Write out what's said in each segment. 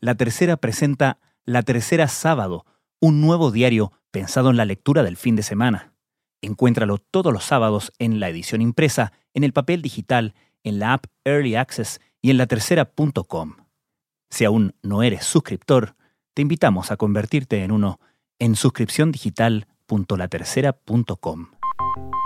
La Tercera presenta La Tercera Sábado, un nuevo diario pensado en la lectura del fin de semana. Encuéntralo todos los sábados en la edición impresa, en el papel digital, en la app Early Access y en latercera.com. Si aún no eres suscriptor, te invitamos a convertirte en uno en suscripciondigital.latercera.com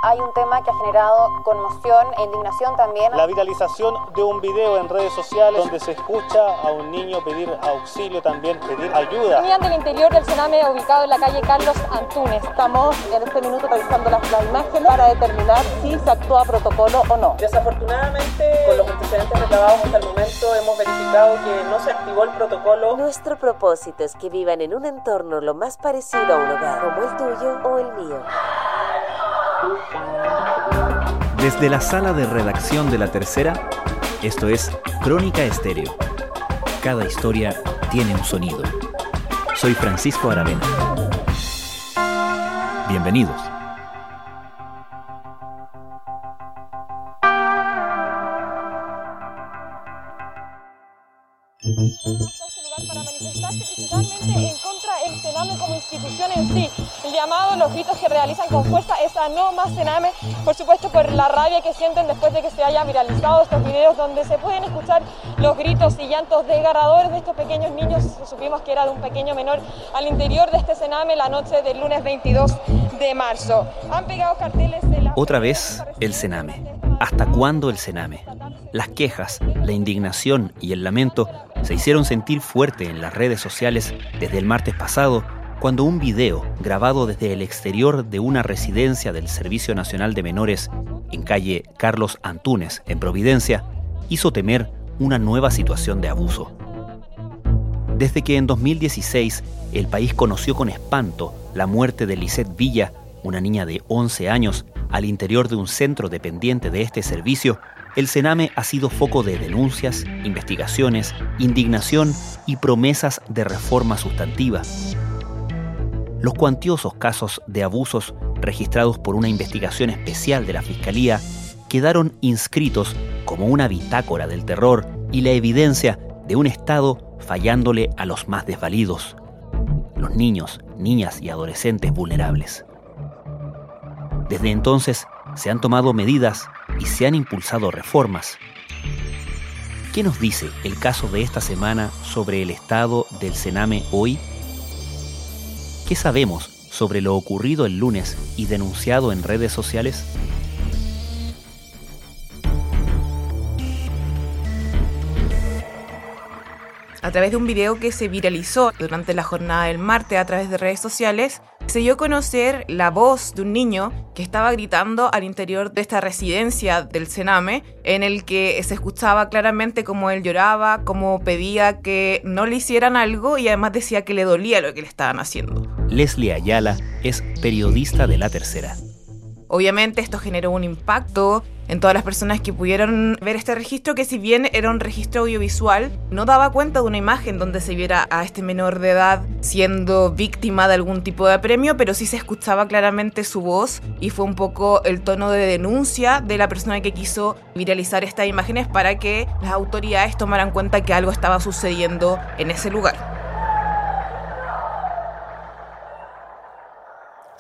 hay un tema que ha generado conmoción e indignación también. La viralización de un video en redes sociales donde se escucha a un niño pedir auxilio, también pedir ayuda. Venían del interior del Sename ubicado en la calle Carlos Antunes. Estamos en este minuto revisando las, imágenes para determinar si se actúa protocolo o no. Desafortunadamente, con los antecedentes recabados hasta el momento, hemos verificado que no se activó el protocolo. Nuestro propósito es que vivan en un entorno lo más parecido a un hogar, como el tuyo o el mío. Desde la sala de redacción de la tercera, esto es Crónica Estéreo. Cada historia tiene un sonido. Soy Francisco Aravena. Bienvenidos. para manifestarse principalmente en contra como institución en sí. El llamado, los gritos que realizan con fuerza es a no más Sename, por supuesto por la rabia que sienten después de que se hayan viralizado estos videos donde se pueden escuchar los gritos y llantos desgarradores de estos pequeños niños. Supimos que era de un pequeño menor al interior de este Sename la noche del lunes 22 de marzo. Han pegado carteles de la... Otra vez el Sename. ¿Hasta cuándo el Sename? Las quejas, la indignación y el lamento se hicieron sentir fuerte en las redes sociales desde el martes pasado, cuando un video grabado desde el exterior de una residencia del Servicio Nacional de Menores en calle Carlos Antunes, en Providencia, hizo temer una nueva situación de abuso. Desde que en 2016 el país conoció con espanto la muerte de Lisette Villa, una niña de 11 años, al interior de un centro dependiente de este servicio, el Sename ha sido foco de denuncias, investigaciones, indignación y promesas de reforma sustantiva. Los cuantiosos casos de abusos registrados por una investigación especial de la Fiscalía quedaron inscritos como una bitácora del terror y la evidencia de un Estado fallándole a los más desvalidos, los niños, niñas y adolescentes vulnerables. Desde entonces se han tomado medidas y se han impulsado reformas. ¿Qué nos dice el caso de esta semana sobre el estado del Sename hoy? ¿Qué sabemos sobre lo ocurrido el lunes y denunciado en redes sociales? A través de un video que se viralizó durante la jornada del martes a través de redes sociales, se dio a conocer la voz de un niño que estaba gritando al interior de esta residencia del Sename, en el que se escuchaba claramente cómo él lloraba, cómo pedía que no le hicieran algo y además decía que le dolía lo que le estaban haciendo. Leslie Ayala es periodista de La Tercera. Obviamente esto generó un impacto en todas las personas que pudieron ver este registro, que si bien era un registro audiovisual, no daba cuenta de una imagen donde se viera a este menor de edad siendo víctima de algún tipo de premio, pero sí se escuchaba claramente su voz y fue un poco el tono de denuncia de la persona que quiso viralizar estas imágenes para que las autoridades tomaran cuenta que algo estaba sucediendo en ese lugar.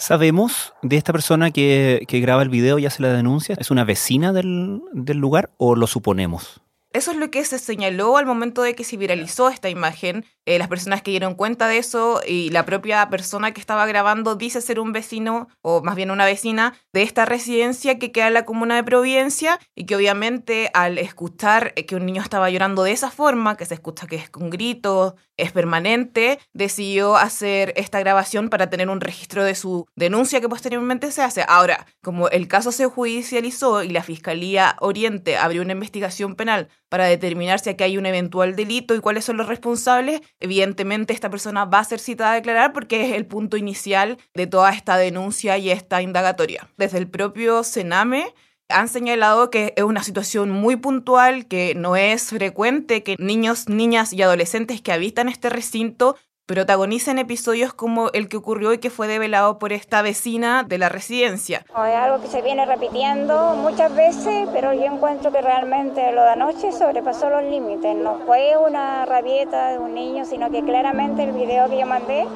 ¿Sabemos de esta persona que, graba el video y hace la denuncia? ¿Es una vecina del lugar o lo suponemos? Eso es lo que se señaló al momento de que se viralizó esta imagen. Eh, las personas que dieron cuenta de eso y la propia persona que estaba grabando dice ser un vecino, o más bien una vecina, de esta residencia que queda en la comuna de Providencia y que obviamente al escuchar que un niño estaba llorando de esa forma, que se escucha que es con gritos, es permanente, decidió hacer esta grabación para tener un registro de su denuncia que posteriormente se hace. Ahora, como el caso se judicializó y la Fiscalía Oriente abrió una investigación penal para determinar si aquí hay un eventual delito y cuáles son los responsables, evidentemente esta persona va a ser citada a declarar porque es el punto inicial de toda esta denuncia y esta indagatoria. Desde el propio Sename han señalado que es una situación muy puntual, que no es frecuente que niños, niñas y adolescentes que habitan este recinto protagonizan episodios como el que ocurrió y que fue develado por esta vecina de la residencia. Es algo que se viene repitiendo muchas veces, pero yo encuentro que realmente lo de anoche sobrepasó los límites. No fue una rabieta de un niño, sino que claramente el video que yo mandé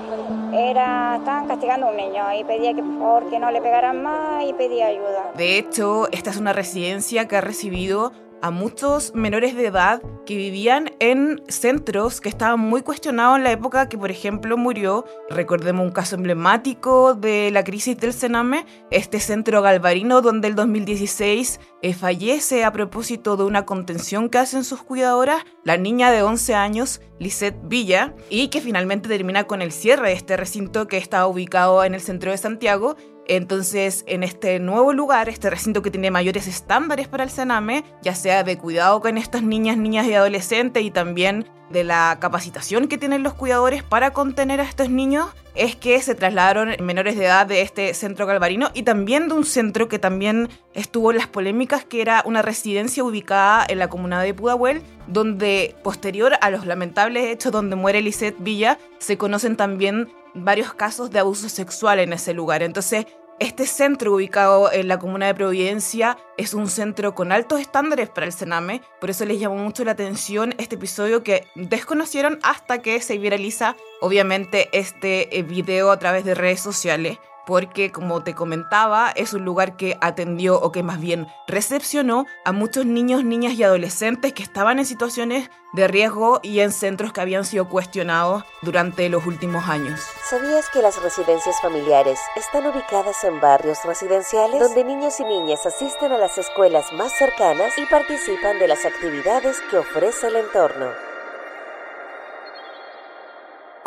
era estaban castigando a un niño y pedía que por favor que no le pegaran más y pedía ayuda. De hecho, esta es una residencia que ha recibido a muchos menores de edad que vivían en centros que estaban muy cuestionados en la época que, por ejemplo, murió, recordemos un caso emblemático de la crisis del Sename, este centro galvarino donde el 2016 eh, fallece a propósito de una contención que hacen sus cuidadoras, la niña de 11 años, Lisette Villa, y que finalmente termina con el cierre de este recinto que está ubicado en el centro de Santiago entonces, en este nuevo lugar, este recinto que tiene mayores estándares para el Sename, ya sea de cuidado con estas niñas, niñas y adolescentes y también de la capacitación que tienen los cuidadores para contener a estos niños, es que se trasladaron menores de edad de este centro galvarino y también de un centro que también estuvo en las polémicas, que era una residencia ubicada en la comuna de Pudahuel, donde posterior a los lamentables hechos donde muere Lisette Villa, se conocen también varios casos de abuso sexual en ese lugar. Entonces, este centro ubicado en la comuna de Providencia es un centro con altos estándares para el Sename, por eso les llamó mucho la atención este episodio que desconocieron hasta que se viraliza obviamente este eh, video a través de redes sociales porque como te comentaba, es un lugar que atendió o que más bien recepcionó a muchos niños, niñas y adolescentes que estaban en situaciones de riesgo y en centros que habían sido cuestionados durante los últimos años. ¿Sabías que las residencias familiares están ubicadas en barrios residenciales donde niños y niñas asisten a las escuelas más cercanas y participan de las actividades que ofrece el entorno?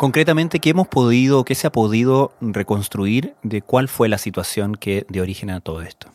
Concretamente, ¿qué hemos podido, qué se ha podido reconstruir de cuál fue la situación que dio origen a todo esto?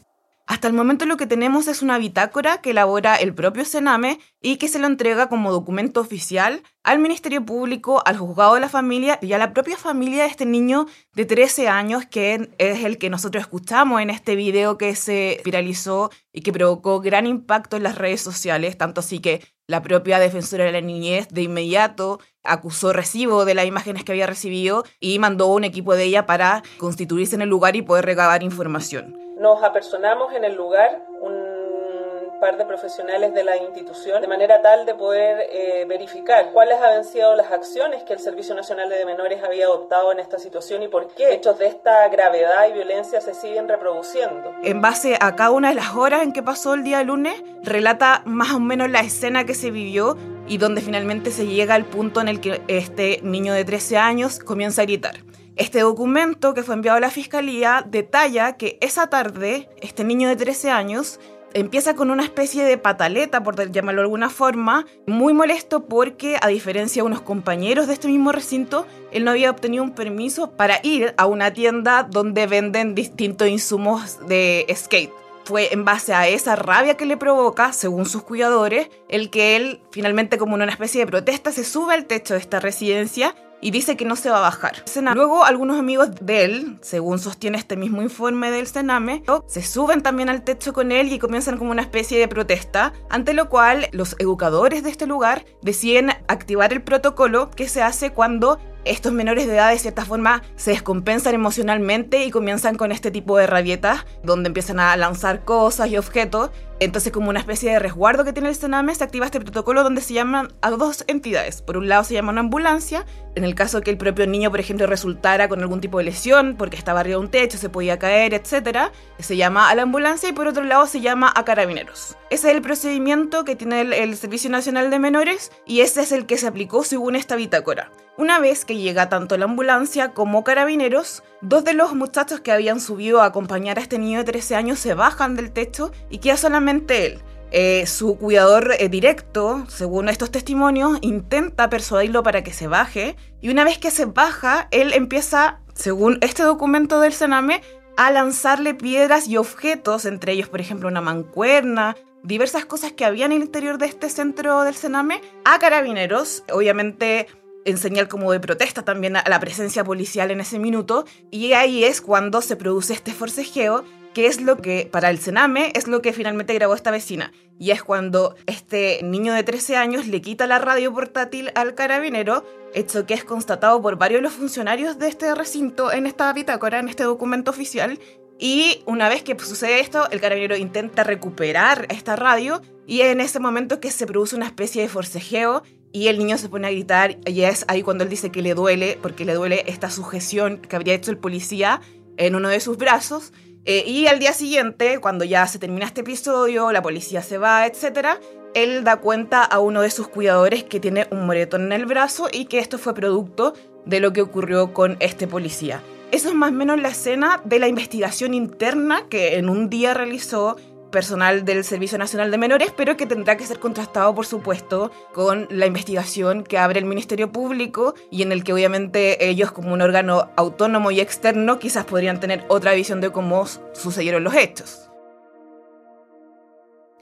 Hasta el momento lo que tenemos es una bitácora que elabora el propio Sename y que se lo entrega como documento oficial al Ministerio Público, al juzgado de la familia y a la propia familia de este niño de 13 años que es el que nosotros escuchamos en este video que se viralizó y que provocó gran impacto en las redes sociales, tanto así que la propia defensora de la niñez de inmediato acusó recibo de las imágenes que había recibido y mandó un equipo de ella para constituirse en el lugar y poder recabar información. Nos apersonamos en el lugar, un par de profesionales de la institución, de manera tal de poder eh, verificar cuáles habían sido las acciones que el Servicio Nacional de Menores había adoptado en esta situación y por qué hechos de esta gravedad y violencia se siguen reproduciendo. En base a cada una de las horas en que pasó el día lunes, relata más o menos la escena que se vivió y donde finalmente se llega al punto en el que este niño de 13 años comienza a gritar. Este documento que fue enviado a la fiscalía detalla que esa tarde este niño de 13 años empieza con una especie de pataleta, por llamarlo de alguna forma, muy molesto porque, a diferencia de unos compañeros de este mismo recinto, él no había obtenido un permiso para ir a una tienda donde venden distintos insumos de skate. Fue en base a esa rabia que le provoca, según sus cuidadores, el que él finalmente como una especie de protesta se sube al techo de esta residencia y dice que no se va a bajar. Luego algunos amigos de él, según sostiene este mismo informe del Sename, se suben también al techo con él y comienzan como una especie de protesta, ante lo cual los educadores de este lugar deciden activar el protocolo que se hace cuando estos menores de edad de cierta forma se descompensan emocionalmente y comienzan con este tipo de rabietas donde empiezan a lanzar cosas y objetos. Entonces como una especie de resguardo que tiene el Sename se activa este protocolo donde se llaman a dos entidades. Por un lado se llama una ambulancia, en el caso que el propio niño por ejemplo resultara con algún tipo de lesión porque estaba arriba de un techo, se podía caer, etc. Se llama a la ambulancia y por otro lado se llama a carabineros. Ese es el procedimiento que tiene el, el Servicio Nacional de Menores y ese es el que se aplicó según esta bitácora. Una vez que llega tanto la ambulancia como carabineros, dos de los muchachos que habían subido a acompañar a este niño de 13 años se bajan del techo y queda solamente él. Eh, su cuidador eh, directo, según estos testimonios, intenta persuadirlo para que se baje y una vez que se baja, él empieza, según este documento del Sename, a lanzarle piedras y objetos, entre ellos, por ejemplo, una mancuerna, diversas cosas que había en el interior de este centro del Sename, a carabineros, obviamente en señal como de protesta también a la presencia policial en ese minuto, y ahí es cuando se produce este forcejeo qué es lo que, para el Sename, es lo que finalmente grabó esta vecina. Y es cuando este niño de 13 años le quita la radio portátil al carabinero, hecho que es constatado por varios de los funcionarios de este recinto en esta bitácora, en este documento oficial. Y una vez que sucede esto, el carabinero intenta recuperar esta radio y en ese momento que se produce una especie de forcejeo y el niño se pone a gritar y es ahí cuando él dice que le duele, porque le duele esta sujeción que habría hecho el policía en uno de sus brazos. Eh, y al día siguiente, cuando ya se termina este episodio, la policía se va, etc., él da cuenta a uno de sus cuidadores que tiene un moretón en el brazo y que esto fue producto de lo que ocurrió con este policía. Eso es más o menos la escena de la investigación interna que en un día realizó personal del Servicio Nacional de Menores, pero que tendrá que ser contrastado, por supuesto, con la investigación que abre el Ministerio Público y en el que obviamente ellos como un órgano autónomo y externo quizás podrían tener otra visión de cómo sucedieron los hechos.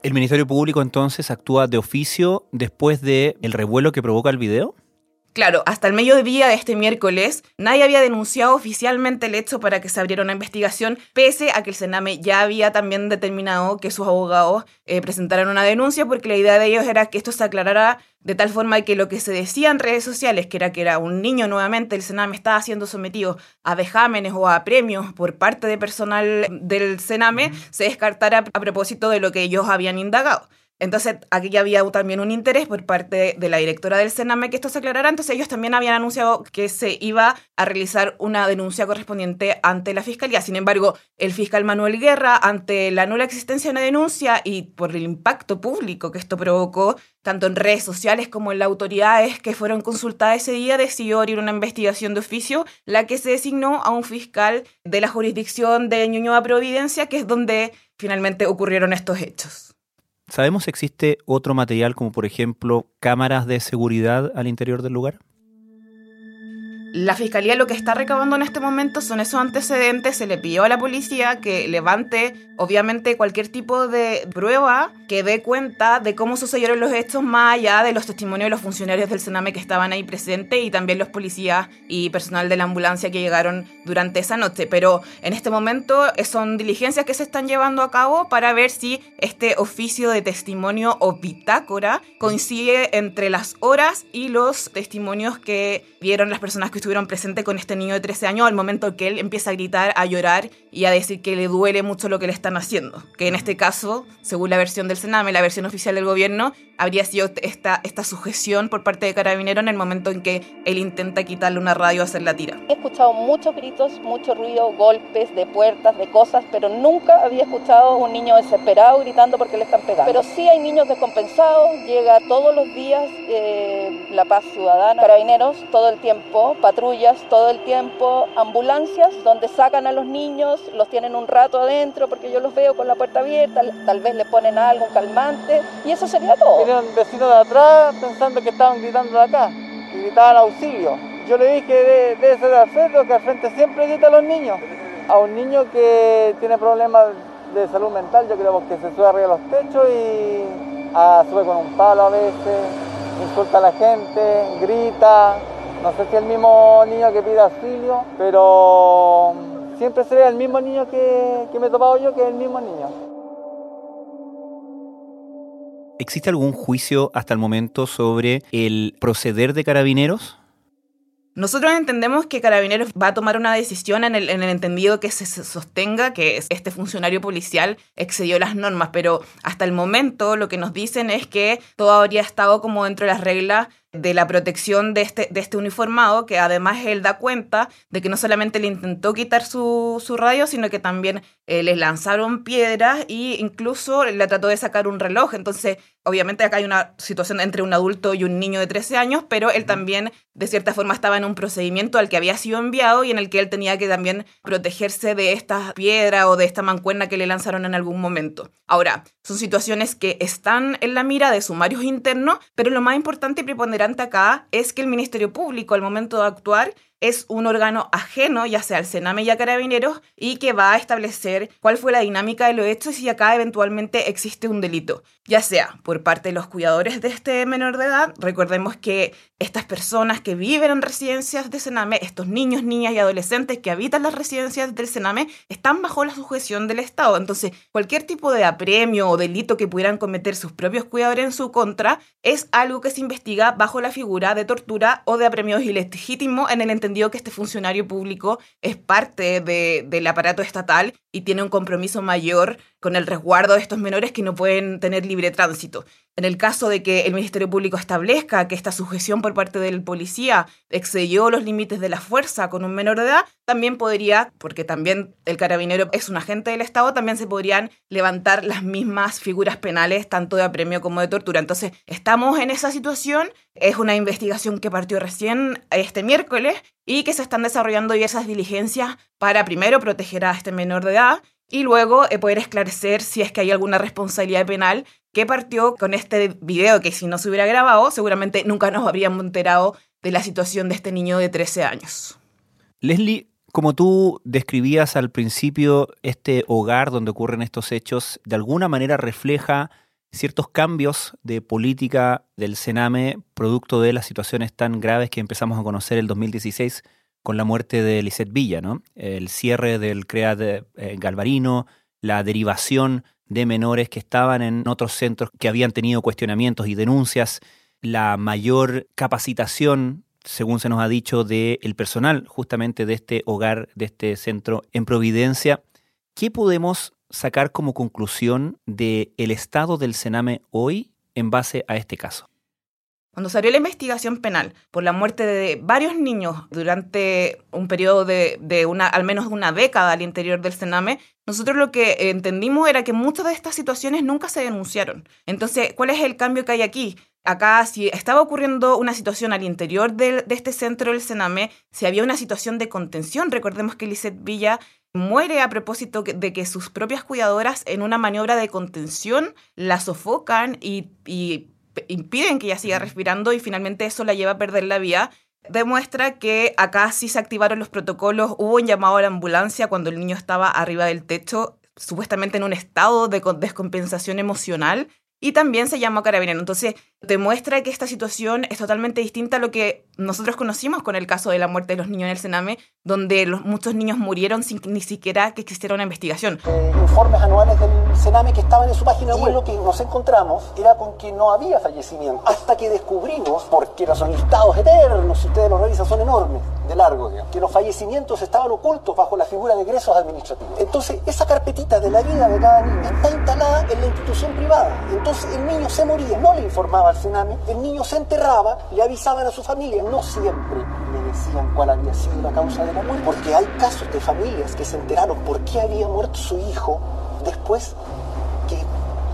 ¿El Ministerio Público entonces actúa de oficio después del el revuelo que provoca el video? Claro, hasta el mediodía de este miércoles nadie había denunciado oficialmente el hecho para que se abriera una investigación, pese a que el Sename ya había también determinado que sus abogados eh, presentaran una denuncia, porque la idea de ellos era que esto se aclarara de tal forma que lo que se decía en redes sociales, que era que era un niño nuevamente, el Sename estaba siendo sometido a vejámenes o a premios por parte de personal del Sename, se descartara a propósito de lo que ellos habían indagado. Entonces, aquí ya había también un interés por parte de la directora del Sename que esto se aclarara. Entonces, ellos también habían anunciado que se iba a realizar una denuncia correspondiente ante la fiscalía. Sin embargo, el fiscal Manuel Guerra, ante la nula existencia de una denuncia y por el impacto público que esto provocó, tanto en redes sociales como en las autoridades que fueron consultadas ese día, decidió abrir una investigación de oficio, la que se designó a un fiscal de la jurisdicción de Ñuñoa Providencia, que es donde finalmente ocurrieron estos hechos. ¿Sabemos si existe otro material como por ejemplo cámaras de seguridad al interior del lugar? La fiscalía lo que está recabando en este momento son esos antecedentes. Se le pidió a la policía que levante, obviamente, cualquier tipo de prueba que dé cuenta de cómo sucedieron los hechos, más allá de los testimonios de los funcionarios del Sename que estaban ahí presentes y también los policías y personal de la ambulancia que llegaron durante esa noche. Pero en este momento son diligencias que se están llevando a cabo para ver si este oficio de testimonio o bitácora coincide entre las horas y los testimonios que vieron las personas que estuvieron presentes con este niño de 13 años al momento que él empieza a gritar, a llorar y a decir que le duele mucho lo que le están haciendo. Que en este caso, según la versión del Sename, la versión oficial del gobierno, habría sido esta, esta sujeción por parte de Carabinero en el momento en que él intenta quitarle una radio a hacer la tira. He escuchado muchos gritos, mucho ruido, golpes de puertas, de cosas, pero nunca había escuchado un niño desesperado gritando porque le están pegando. Pero sí hay niños descompensados, llega todos los días eh, la paz ciudadana, carabineros todo el tiempo, patrullas todo el tiempo, ambulancias donde sacan a los niños, los tienen un rato adentro porque yo los veo con la puerta abierta, tal vez le ponen algo, calmante y eso sería todo. Vinieron vecinos de atrás pensando que estaban gritando de acá, que gritaban auxilio. Yo le dije de, debe ser al frente, que al frente siempre grita a los niños. A un niño que tiene problemas de salud mental, yo creo que se sube arriba de los techos y ah, sube con un palo a veces, insulta a la gente, grita, no sé si es el mismo niño que pide auxilio, pero siempre se ve el mismo niño que, que me he topado yo, que es el mismo niño. ¿Existe algún juicio hasta el momento sobre el proceder de carabineros? Nosotros entendemos que Carabineros va a tomar una decisión en el, en el, entendido que se sostenga que este funcionario policial excedió las normas, pero hasta el momento lo que nos dicen es que todo habría estado como dentro de las reglas de la protección de este, de este uniformado, que además él da cuenta de que no solamente le intentó quitar su, su radio, sino que también eh, les lanzaron piedras e incluso le trató de sacar un reloj. Entonces, obviamente acá hay una situación entre un adulto y un niño de 13 años, pero él también, de cierta forma, estaba en un procedimiento al que había sido enviado y en el que él tenía que también protegerse de esta piedra o de esta mancuerna que le lanzaron en algún momento. Ahora, son situaciones que están en la mira de sumarios internos, pero lo más importante y preponderante es que el Ministerio Público, al momento de actuar, es un órgano ajeno, ya sea al Sename y a Carabineros, y que va a establecer cuál fue la dinámica de los hechos y si acá eventualmente existe un delito, ya sea por parte de los cuidadores de este menor de edad. Recordemos que estas personas que viven en residencias de Sename, estos niños, niñas y adolescentes que habitan las residencias del Sename, están bajo la sujeción del Estado. Entonces, cualquier tipo de apremio o delito que pudieran cometer sus propios cuidadores en su contra es algo que se investiga bajo la figura de tortura o de apremio ilegítimo en el entendido que este funcionario público es parte del aparato estatal y tiene un compromiso mayor con el resguardo de estos menores que no pueden tener libre tránsito. En el caso de que el Ministerio Público establezca que esta sujeción por parte del policía excedió los límites de la fuerza con un menor de edad, también podría, porque también el carabinero es un agente del Estado, también se podrían levantar las mismas figuras penales, tanto de apremio como de tortura. Entonces, estamos en esa situación. Es una investigación que partió recién este miércoles y que se están desarrollando diversas diligencias para primero proteger a este menor de edad y luego eh, poder esclarecer si es que hay alguna responsabilidad penal que partió con este video que si no se hubiera grabado seguramente nunca nos habríamos enterado de la situación de este niño de 13 años. Leslie, como tú describías al principio, este hogar donde ocurren estos hechos de alguna manera refleja ciertos cambios de política del Sename producto de las situaciones tan graves que empezamos a conocer el 2016 con la muerte de Lisette Villa, ¿no? El cierre del CREAD eh, Galvarino, la derivación de menores que estaban en otros centros que habían tenido cuestionamientos y denuncias, la mayor capacitación, según se nos ha dicho, del personal justamente de este hogar, de este centro en Providencia. ¿Qué podemos sacar como conclusión del el estado del Sename hoy en base a este caso? Cuando salió la investigación penal por la muerte de varios niños durante un periodo de, una, al menos una década al interior del Sename, nosotros lo que entendimos era que muchas de estas situaciones nunca se denunciaron. Entonces, ¿cuál es el cambio que hay aquí? Acá, si estaba ocurriendo una situación al interior de, de este centro del Sename, si había una situación de contención, recordemos que Lisette Villa muere a propósito de que sus propias cuidadoras en una maniobra de contención la sofocan y, y impiden que ella siga respirando y finalmente eso la lleva a perder la vida, demuestra que acá sí se activaron los protocolos, hubo un llamado a la ambulancia cuando el niño estaba arriba del techo, supuestamente en un estado de descompensación emocional, y también se llamó a carabinero. Entonces, demuestra que esta situación es totalmente distinta a lo que nosotros conocimos con el caso de la muerte de los niños en el Sename, donde los, muchos niños murieron sin ni siquiera que existiera una investigación. Eh, informes anuales Sename que estaban en su página web. Y lo que nos encontramos era con que no había fallecimiento. Hasta que descubrimos, porque son listados eternos, si ustedes los revisan, son enormes, de largo, digamos, que los fallecimientos estaban ocultos bajo la figura de egresos administrativos. Entonces, esa carpetita de la vida de cada niño está instalada en la institución privada. Entonces, el niño se moría, no le informaba al Sename, el niño se enterraba, le avisaban a su familia, no siempre le decían cuál había sido la causa de la muerte, porque hay casos de familias que se enteraron por qué había muerto su hijo después que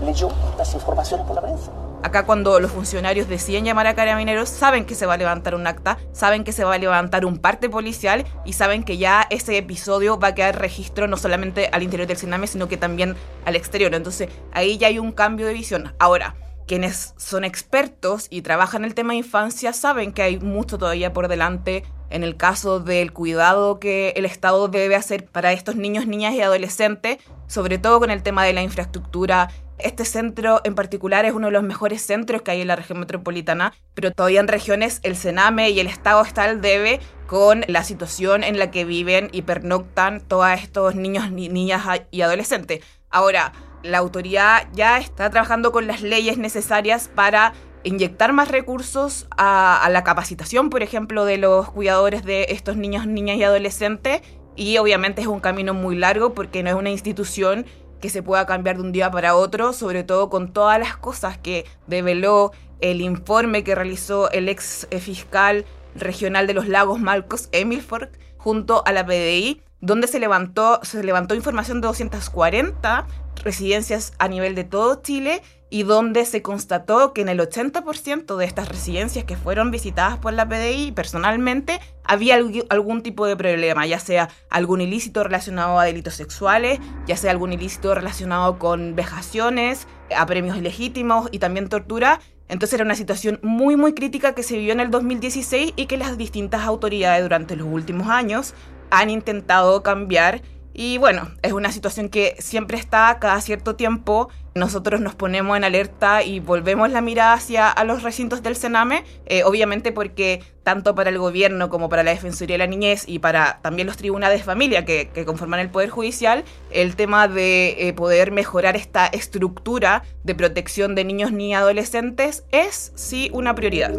leyó las informaciones por la prensa. Acá cuando los funcionarios deciden llamar a carabineros, saben que se va a levantar un acta, saben que se va a levantar un parte policial y saben que ya ese episodio va a quedar registro no solamente al interior del Sename, sino que también al exterior. Entonces ahí ya hay un cambio de visión. Ahora, quienes son expertos y trabajan el tema de infancia saben que hay mucho todavía por delante en el caso del cuidado que el Estado debe hacer para estos niños, niñas y adolescentes, sobre todo con el tema de la infraestructura. Este centro en particular es uno de los mejores centros que hay en la región metropolitana, pero todavía en regiones el Sename y el Estado está al debe con la situación en la que viven y pernoctan todos estos niños, niñas y adolescentes. Ahora, la autoridad ya está trabajando con las leyes necesarias para inyectar más recursos a, la capacitación, por ejemplo, de los cuidadores de estos niños, niñas y adolescentes. Y obviamente es un camino muy largo porque no es una institución que se pueda cambiar de un día para otro, sobre todo con todas las cosas que develó el informe que realizó el ex fiscal regional de los lagos Marcos Emilford junto a la PDI, donde se levantó, se levantó información de 240 residencias a nivel de todo Chile y donde se constató que en el 80% de estas residencias que fueron visitadas por la PDI personalmente había algún tipo de problema, ya sea algún ilícito relacionado a delitos sexuales, ya sea algún ilícito relacionado con vejaciones, apremios ilegítimos y también tortura. Entonces era una situación muy, muy crítica que se vivió en el 2016 y que las distintas autoridades durante los últimos años han intentado cambiar y bueno, es una situación que siempre está cada cierto tiempo. Nosotros nos ponemos en alerta y volvemos la mirada hacia a los recintos del Sename, eh, obviamente porque tanto para el gobierno como para la Defensoría de la Niñez y para también los tribunales de familia que, conforman el Poder Judicial, el tema de eh, poder mejorar esta estructura de protección de niños ni adolescentes es sí una prioridad.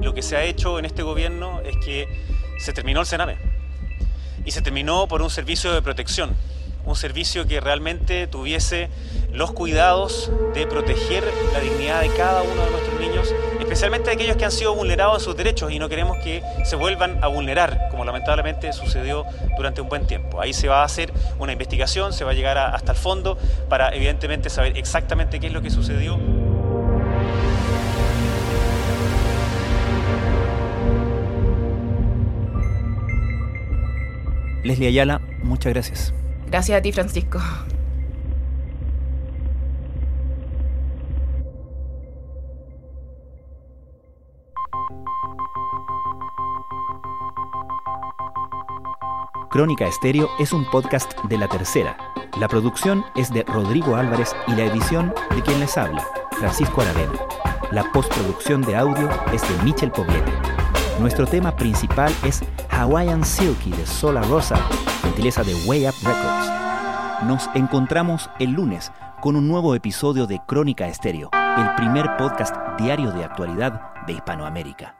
Lo que se ha hecho en este gobierno es que se terminó el Sename. Y se terminó por un servicio de protección, un servicio que realmente tuviese los cuidados de proteger la dignidad de cada uno de nuestros niños, especialmente de aquellos que han sido vulnerados en sus derechos y no queremos que se vuelvan a vulnerar, como lamentablemente sucedió durante un buen tiempo. Ahí se va a hacer una investigación, se va a llegar hasta el fondo para evidentemente saber exactamente qué es lo que sucedió. Leslie Ayala, muchas gracias. Gracias a ti, Francisco. Crónica Estéreo es un podcast de La Tercera. La producción es de Rodrigo Álvarez y la edición de quien les habla, Francisco Aravena. La postproducción de audio es de Michel Poblete. Nuestro tema principal es Hawaiian Silky de Sola Rosa, gentileza de Way Up Records. Nos encontramos el lunes con un nuevo episodio de Crónica Estéreo, el primer podcast diario de actualidad de Hispanoamérica.